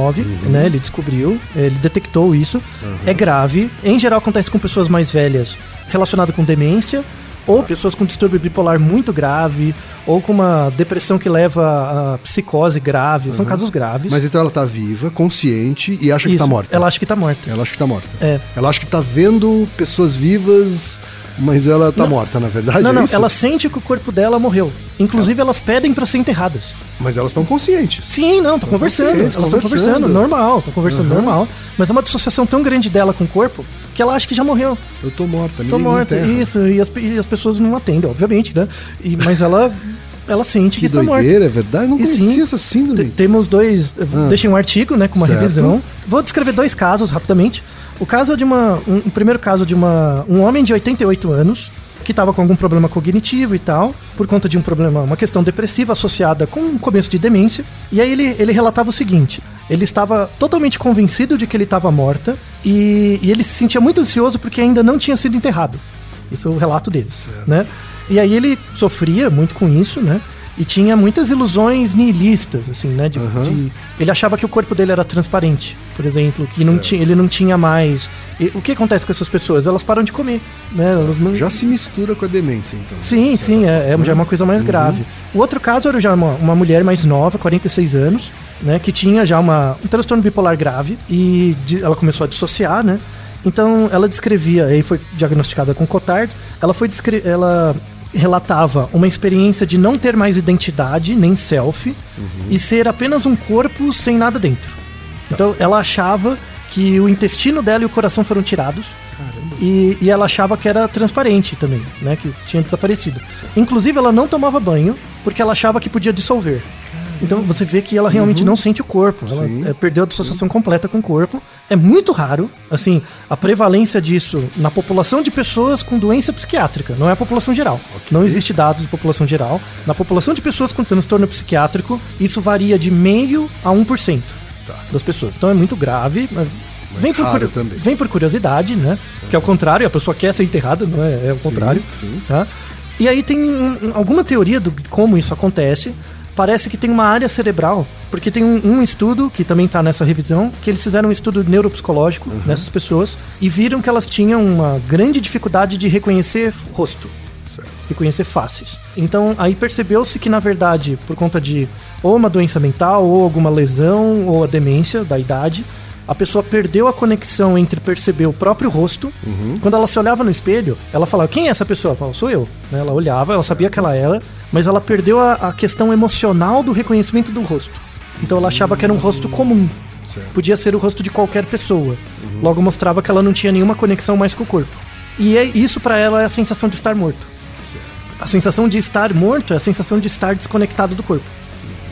Uhum. né? Ele descobriu, ele detectou isso. É grave. Em geral acontece com pessoas mais velhas relacionado com demência. Ou pessoas com distúrbio bipolar muito grave, ou com uma depressão que leva a psicose grave. São casos graves. Mas então ela tá viva, consciente e acha que Isso, tá morta. Ela acha que tá morta. Ela acha que tá morta. É. Ela acha que tá vendo pessoas vivas, mas ela tá morta, na verdade. Não, é não, isso? ela sente que o corpo dela morreu. Inclusive, elas pedem pra ser enterradas. Mas elas estão conscientes. Sim, não, estão conversando. Elas estão conversando, normal, estão conversando Aham. normal. Mas é uma dissociação tão grande dela com o corpo que ela acha que já morreu. Eu tô morta, Tô morta. Isso, e as, e as pessoas não atendem, obviamente, né? E, mas ela, ela sente que, Que está morta. doideira, é verdade? Eu não conhecia sim, essa síndrome. Te- Temos dois. eu Deixei um artigo, né, com uma Certo. revisão. Vou descrever dois casos rapidamente. O caso é de uma. Um, o primeiro caso de uma, um homem de 88 anos que estava com algum problema cognitivo e tal, por conta de um problema, uma questão depressiva associada com um começo de demência. E aí ele, ele relatava o seguinte: ele estava totalmente convencido de que ele estava morta e, e ele se sentia muito ansioso porque ainda não tinha sido enterrado. Isso é o relato dele, né? E aí ele sofria muito com isso, né? E tinha muitas ilusões nihilistas, assim, né? De, de- ele achava que o corpo dele era transparente, por exemplo, que não tinha, ele não tinha mais. e o que acontece com essas pessoas? Elas param de comer, né? Elas não, Já se mistura com a demência, então. Sim, sim, é, é já é uma coisa mais grave. O outro caso era já uma, uma mulher mais nova, 46 anos, né, que tinha já uma, um transtorno bipolar grave e de- ela começou a dissociar, né? Então ela descrevia, aí foi diagnosticada com Cotard, ela foi descre ela relatava uma experiência de não ter mais identidade, nem self, e ser apenas um corpo sem nada dentro. Então ela achava que o intestino dela e o coração foram tirados. E, e ela achava que era transparente também, né? Que tinha desaparecido. Inclusive, ela não tomava banho porque ela achava que podia dissolver. Então você vê que ela realmente não sente o corpo. Ela Sim. é, perdeu a dissociação completa com o corpo. É muito raro, assim, a prevalência disso na população de pessoas com doença psiquiátrica, não é a população geral. Não existe dados de população geral. Na população de pessoas com transtorno psiquiátrico, isso varia de meio a 1% Tá. das pessoas. Então é muito grave, mas, vem, por também. vem por curiosidade, né? Que é o contrário, a pessoa quer ser enterrada, não é? É o contrário. sim. Tá? E aí tem um- um- alguma teoria do de como isso acontece. Parece que tem uma área cerebral, porque tem um, um estudo que também está nessa revisão, que eles fizeram um estudo neuropsicológico Uhum. nessas pessoas e viram que elas tinham uma grande dificuldade de reconhecer rosto Certo. reconhecer faces. Então aí percebeu-se que na verdade, por conta de ou uma doença mental, ou alguma lesão, ou a demência da idade, a pessoa perdeu a conexão entre perceber o próprio rosto. Quando ela se olhava no espelho, ela falava: Quem é essa pessoa? Ela falava, Sou eu. Né? Ela olhava, ela sabia que ela era, mas ela perdeu a, a questão emocional do reconhecimento do rosto. Então ela achava que era um rosto comum. Certo. Podia ser o rosto de qualquer pessoa. Logo mostrava que ela não tinha nenhuma conexão mais com o corpo. E é isso pra ela é a sensação de estar morto. A sensação de estar morto é a sensação de estar desconectado do corpo.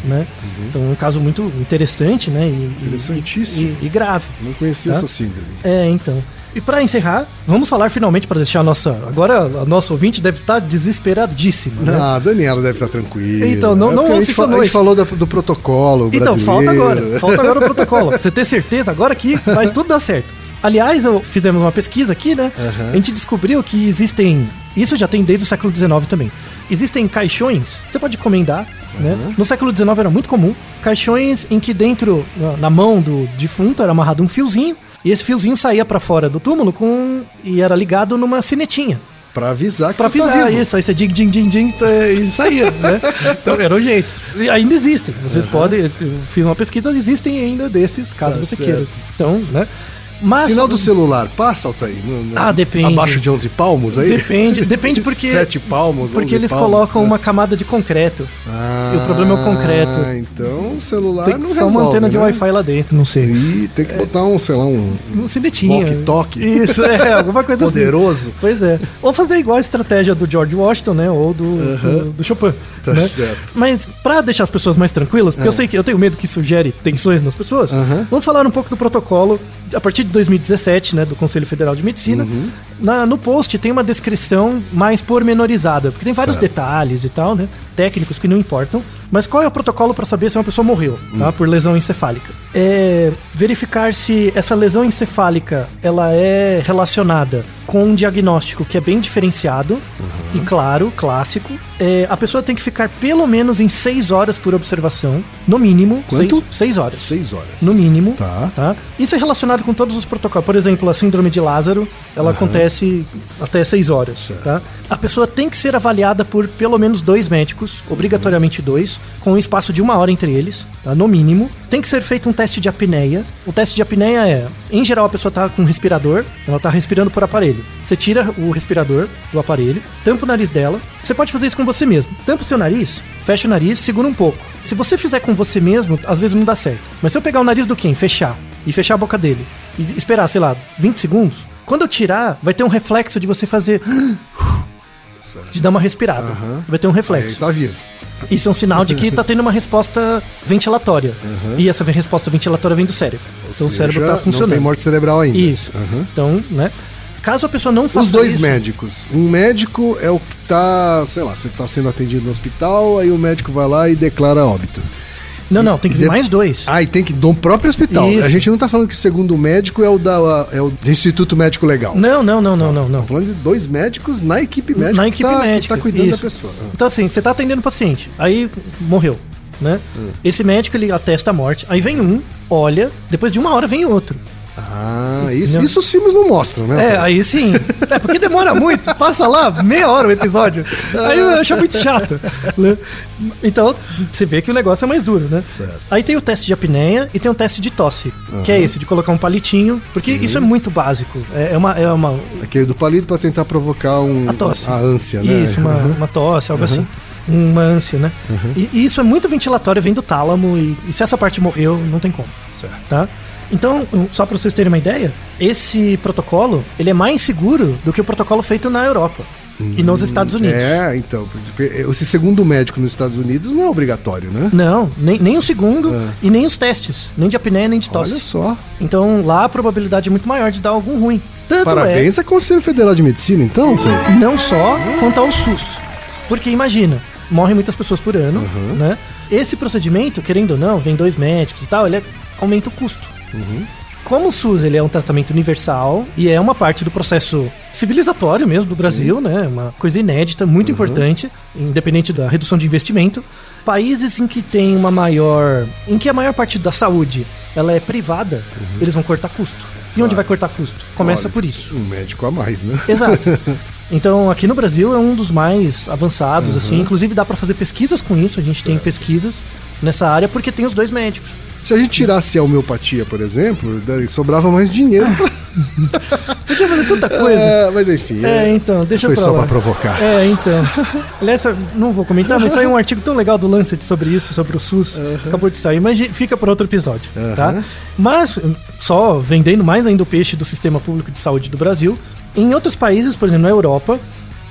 Né? Então é um caso muito interessante, né? E, e- Interessantíssimo. E, e grave. Não conhecia Tá? essa síndrome. É, então. E pra encerrar, vamos falar finalmente para deixar a nossa. Agora a nossa ouvinte deve estar desesperadíssima. Né? Ah, a Daniela deve estar tranquila. Então, não- É não ouça fa- à a gente noite. falou da- do protocolo Então, brasileiro. falta agora. Falta agora o protocolo. Pra você ter certeza agora que vai tudo dar certo. Aliás, eu fizemos uma pesquisa aqui, né? A gente descobriu que existem. Isso já tem desde o século XIX também. Existem caixões, você pode encomendar, né? No século XIX era muito comum. Caixões em que dentro, na- mão do defunto, era amarrado um fiozinho. E esse fiozinho saía pra fora do túmulo com e era ligado numa sinetinha. Pra avisar que Pra você tá avisar vivo. isso, aí você dig, dig, dig, dig, tá, e saía, né? Então era o jeito. E ainda existem. Vocês podem, eu fiz uma pesquisa, existem ainda desses, caso Tá você certo. queira. Então, né? Mas. Sinal do celular, passa, Altair? No- no- Ah, depende. Abaixo de 11 palmos aí? Depende, depende porque. Sete palmos, Porque 11 eles palmos, colocam né? uma camada de concreto. Ah, e o problema é o concreto. Então o celular Tem não que só uma resolve, antena de né? Wi-Fi lá dentro, não sei. E tem que botar um, sei lá, um Um sinetinho. walkie-talkie. Isso, é, alguma coisa Poderoso. assim. Pois é. Ou fazer igual a estratégia do George Washington, né? Ou do, do, do Chopin. Tá né? certo. Mas pra deixar as pessoas mais tranquilas, porque eu sei que eu tenho medo que isso gere tensões nas pessoas, Aham. vamos falar um pouco do protocolo a partir de 2017, né? Do Conselho Federal de Medicina. Uhum. Na- no post tem uma descrição mais pormenorizada, porque tem vários Certo. detalhes e tal, né? Técnicos que não importam. Mas qual é o protocolo para saber se uma pessoa morreu, tá? Hum. Por lesão encefálica? É verificar se essa lesão encefálica ela é relacionada com um diagnóstico que é bem diferenciado Uhum. e claro, clássico. É, a pessoa tem que ficar pelo menos em seis horas por observação, no mínimo. Quanto? Seis, seis horas. Seis horas. No mínimo. Tá. Tá? Isso é relacionado com todos os protocolos. Por exemplo, a síndrome de Lázaro, ela acontece até 6 horas. Certo. Tá? A pessoa tem que ser avaliada por pelo menos dois médicos, obrigatoriamente dois, com um espaço de uma hora entre eles, tá? no mínimo. Tem que ser feito um teste de apneia. O teste de apneia é, em geral, a pessoa está com um respirador, ela está respirando por aparelho. Você tira o respirador do aparelho, tampa o nariz dela. Você pode fazer isso com você mesmo. Tampa o seu nariz, fecha o nariz, segura um pouco. Se você fizer com você mesmo, às vezes não dá certo. Mas se eu pegar o nariz do Ken, fechar e fechar a boca dele e esperar, sei lá, 20 segundos, quando eu tirar, vai ter um reflexo de você fazer. de dar uma respirada. Aham. Vai ter um Aí reflexo. tá vivo. Isso é um sinal de que tá tendo uma resposta ventilatória. E essa resposta ventilatória vem do cérebro. então o Ou cérebro seja, tá funcionando. Não tem morte cerebral ainda. Isso. Aham. Então, né? Caso a pessoa não faça Os dois isso, médicos. Um médico é o que tá, sei lá, você tá sendo atendido no hospital, aí o médico vai lá e declara óbito. Não, não, tem que vir de- mais dois. Ah, e tem que do próprio hospital. Isso. A gente não tá falando que o segundo médico é o da é o do Instituto Médico Legal. Não, não, não, não, não, não. Tá falando de dois médicos na equipe médica Na que equipe tá, médica. que tá cuidando isso. da pessoa. Ah. Então, assim, você tá atendendo o paciente, aí morreu, né? Hum. Esse médico, ele atesta a morte, aí vem um, olha, depois de uma hora vem outro. Ah, isso, Não. isso os filmes não mostram, né? É, aí sim. É porque demora muito, passa lá meia hora o episódio. Aí eu acho muito chato. né? Então, você vê que o negócio é mais duro, né? Certo. Aí tem o teste de apneia e tem o teste de tosse, que é esse, de colocar um palitinho, porque isso é muito básico. É é uma, é uma, Aquele do palito pra tentar provocar um, A tosse. a ânsia, né? Isso, uma, uma tosse, algo assim. Uma ânsia, né? E, e isso é muito ventilatório, vem do tálamo, e, e se essa parte morreu, não tem como, Certo. tá? Então, só para vocês terem uma ideia, esse protocolo, ele é mais seguro do que o protocolo feito na Europa. e nos Estados Unidos. É, então. Esse segundo médico nos Estados Unidos não é obrigatório, né? Não, nem, nem o segundo e nem os testes, nem de apneia nem de tosse. Olha só. Então lá a probabilidade é muito maior de dar algum ruim. Tanto Parabéns ao Conselho Federal de Medicina, então, é, não só quanto ao SUS. Porque imagina, morrem muitas pessoas por ano, né? Esse procedimento, querendo ou não, vem dois médicos e tal, ele é- aumenta o custo. Como o SUS ele é um tratamento universal e é uma parte do processo civilizatório mesmo do Brasil, né? Uma coisa inédita, muito importante, independente da redução de investimento. Países em que tem uma maior, em que a maior parte da saúde ela é privada, eles vão cortar custo. E onde vai cortar custo? Começa Olha, por isso. Um médico a mais, né? Exato. Então, aqui no Brasil é um dos mais avançados, assim. Inclusive, dá pra fazer pesquisas com isso. A gente tem pesquisas nessa área porque tem os dois médicos. Se a gente tirasse a homeopatia, por exemplo, sobrava mais dinheiro pra... Podia fazer tanta coisa. É, mas enfim. É, então, deixa Foi pra só pra provocar. É, então. Aliás, não vou comentar, mas saiu um artigo tão legal do Lancet sobre isso, sobre o SUS. Acabou de sair, mas fica para outro episódio, tá? Mas, só vendendo mais ainda o peixe do sistema público de saúde do Brasil, em outros países, por exemplo, na Europa,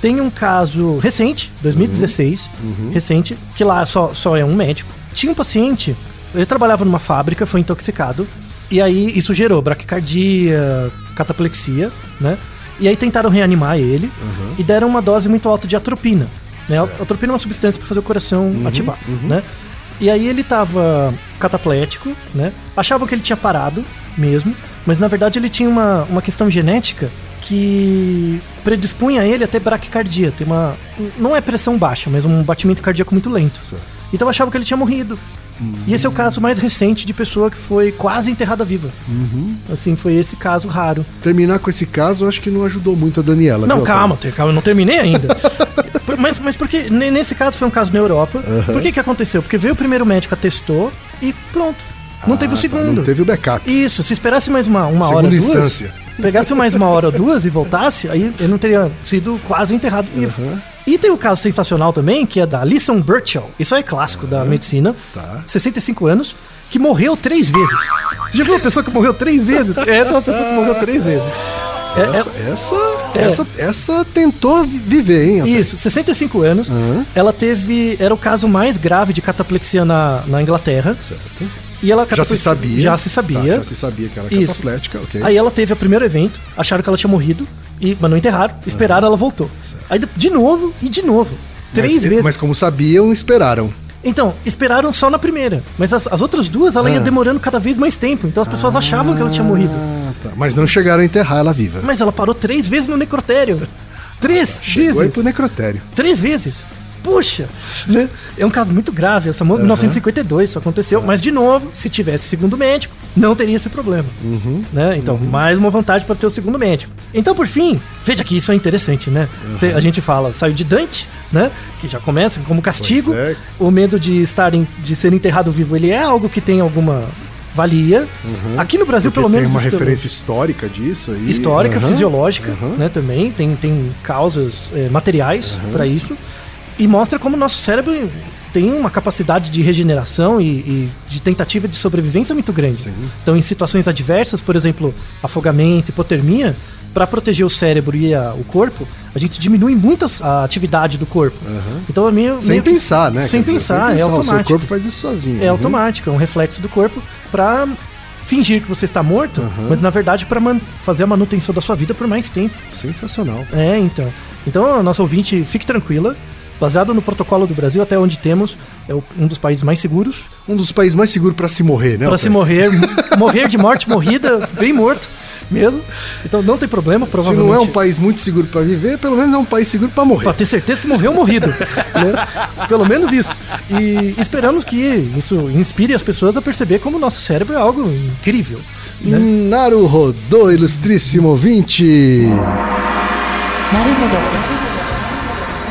tem um caso recente, 2016, recente, que lá só, só é um médico. Tinha um paciente, ele trabalhava numa fábrica, foi intoxicado, e aí isso gerou braquicardia, cataplexia, né? E aí tentaram reanimar ele e deram uma dose muito alta de atropina. Né? Atropina é uma substância para fazer o coração ativar, né? E aí ele tava cataplético, né? Achavam que ele tinha parado mesmo, mas na verdade ele tinha uma, uma questão genética que predispunha ele a ter braquicardia, ter uma não é pressão baixa, mas um batimento cardíaco muito lento. Certo. Então achavam que ele tinha morrido. E esse é o caso mais recente de pessoa que foi quase enterrada viva. Assim, foi esse caso raro. Terminar com esse caso, eu acho que não ajudou muito a Daniela. Não, viu, calma, calma, eu não terminei ainda. Mas, mas porque ne- nesse caso foi um caso na Europa. Por que que aconteceu? Porque veio o primeiro médico, atestou e pronto. Não teve o Ah, tá, segundo. Não teve o backup. Isso, se esperasse mais uma, uma hora, Segunda duas, instância. pegasse mais uma hora ou duas e voltasse, aí ele não teria sido quase enterrado vivo. Aham. E tem um caso sensacional também, que é da Alison Burchell. Isso é clássico da medicina. Tá. 65 anos, que morreu três vezes. Você já viu uma pessoa que morreu três vezes? Essa é uma pessoa que morreu três vezes. É- é- Essa, essa, essa, essa tentou vi- viver, hein? até. Isso, 65 anos. Aham. Ela teve. Era o caso mais grave de cataplexia na, na Inglaterra. Certo. E ela Já se sabia. Já se sabia. Tá, já se sabia que era Isso. cataplética, ok. Aí ela teve o primeiro evento, acharam que ela tinha morrido, e, mas não enterraram, esperaram, ela voltou. Aí de- novo e de novo. Três mas, vezes. Mas como sabiam, esperaram. Então, esperaram só na primeira. Mas as, as outras duas, ela ia Ah. demorando cada vez mais tempo. Então as pessoas achavam que ela tinha morrido. Ah, tá. Mas não chegaram a enterrar ela viva. Mas ela parou três vezes no necrotério. Três Chegou aí vezes. pro necrotério. Três vezes. Puxa! Né? É um caso muito grave. Essa mo- 1952 isso aconteceu. Mas, de novo, se tivesse segundo médico, não teria esse problema. Né? Então, mais uma vantagem para ter o segundo médico. Então, por fim, veja que isso é interessante, né? Cê- A gente fala, saiu de Dante, né? Que já começa como castigo. É. O medo de estar em- de ser enterrado vivo, ele é algo que tem alguma valia. Aqui no Brasil, pelo tem menos. uma isso- referência histórica disso aí. histórica, Aham, fisiológica, aham. né, também, tem, tem causas eh, materiais para isso, e mostra como o nosso cérebro tem uma capacidade de regeneração e, e de tentativa de sobrevivência muito grande. Sim. Então, em situações adversas, por exemplo, afogamento, hipotermia, para proteger o cérebro e a- o corpo, a gente diminui muito a atividade do corpo. Então, é meio, Sem meio que- pensar, né? Sem dizer, pensar, é O seu automático. corpo faz isso sozinho. É Uhum. automático, é um reflexo do corpo pra fingir que você está morto, mas na verdade para fazer a manutenção da sua vida por mais tempo. Sensacional. É, então. Então, nossa ouvinte, fique tranquila. Baseado no protocolo do Brasil, até onde temos, é um dos países mais seguros. Um dos países mais seguros para se morrer, né? Para se morrer, morrer de morte morrida, bem morto mesmo. Então não tem problema, provavelmente. Se não é um país muito seguro para viver, pelo menos é um país seguro para morrer. Para ter certeza que morreu morrido. né? Pelo menos isso. E esperamos que isso inspire as pessoas a perceber como o nosso cérebro é algo incrível. Né? Naruhodô, ilustríssimo 20! Naruhodô.